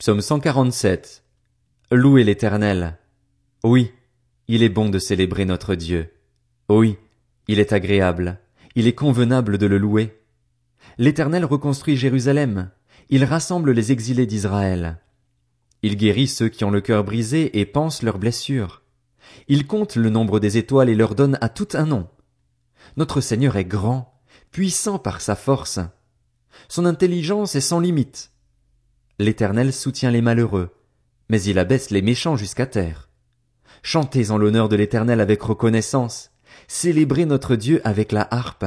Psaume 147. Louez l'éternel. Oui, il est bon de célébrer notre Dieu. Oui, il est agréable, il est convenable de le louer. L'éternel reconstruit Jérusalem, il rassemble les exilés d'Israël. Il guérit ceux qui ont le cœur brisé et pensent leurs blessures. Il compte le nombre des étoiles et leur donne à tout un nom. Notre Seigneur est grand, puissant par sa force. Son intelligence est sans limite. L'Éternel soutient les malheureux, mais il abaisse les méchants jusqu'à terre. Chantez en l'honneur de l'Éternel avec reconnaissance, célébrez notre Dieu avec la harpe.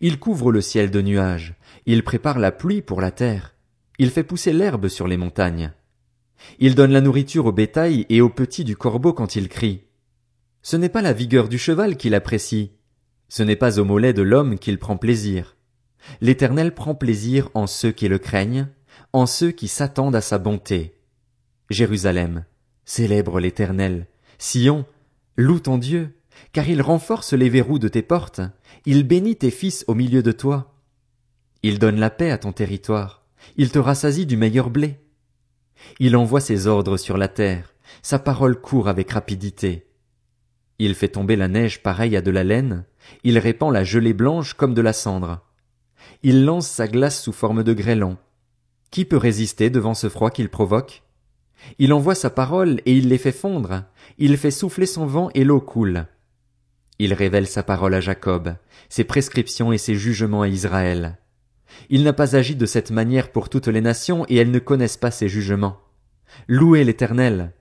Il couvre le ciel de nuages, il prépare la pluie pour la terre, il fait pousser l'herbe sur les montagnes. Il donne la nourriture au bétail et aux petits du corbeau quand il crie. Ce n'est pas la vigueur du cheval qu'il apprécie, ce n'est pas au mollet de l'homme qu'il prend plaisir. L'Éternel prend plaisir en ceux qui le craignent, en ceux qui s'attendent à sa bonté. Jérusalem, célèbre l'Éternel. Sion, loue ton Dieu, car il renforce les verrous de tes portes, il bénit tes fils au milieu de toi. Il donne la paix à ton territoire, il te rassasie du meilleur blé. Il envoie ses ordres sur la terre, sa parole court avec rapidité. Il fait tomber la neige pareille à de la laine, il répand la gelée blanche comme de la cendre. Il lance sa glace sous forme de grêlon. Qui peut résister devant ce froid qu'il provoque? Il envoie sa parole et il les fait fondre, il fait souffler son vent et l'eau coule. Il révèle sa parole à Jacob, ses prescriptions et ses jugements à Israël. Il n'a pas agi de cette manière pour toutes les nations et elles ne connaissent pas ses jugements. Louez l'éternel,